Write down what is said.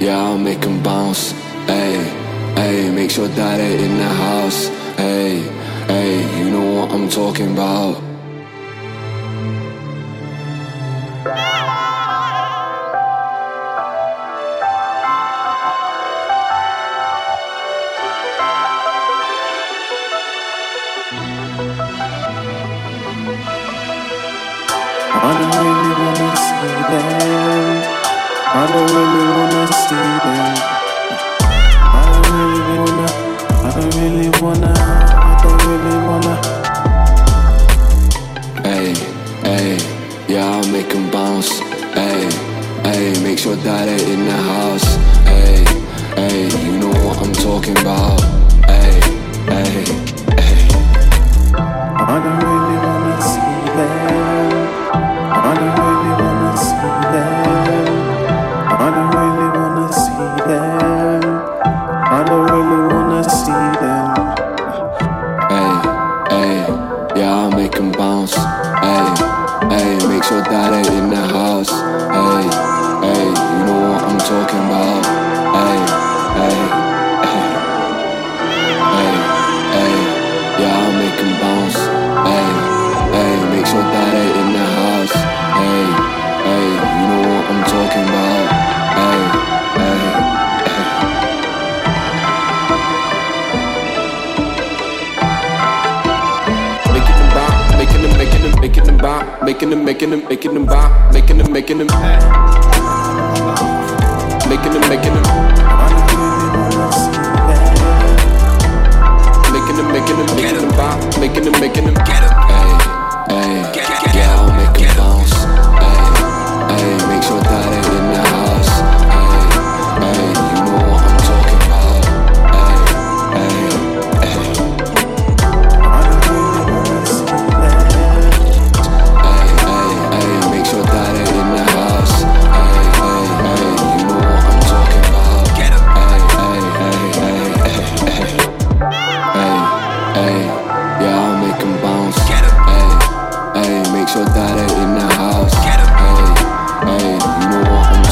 yeah, I'll make them bounce. Hey, hey, make sure that it in the house. Hey, hey, you know what I'm talking about. I don't really wanna see them. I don't really wanna I don't really wanna. I don't really wanna. I don't really wanna. Hey, hey, yeah, I'll make them bounce. Hey, hey, make sure that it in the house. Them bounce. Hey, hey, make sure that it in the house. Hey, hey, you know what I'm talking about. Hey, hey. Making them bop, making them, making them, making them bop, making them, making them, making them making them, making them, making them, house. Get up. Hey, hey, you know what?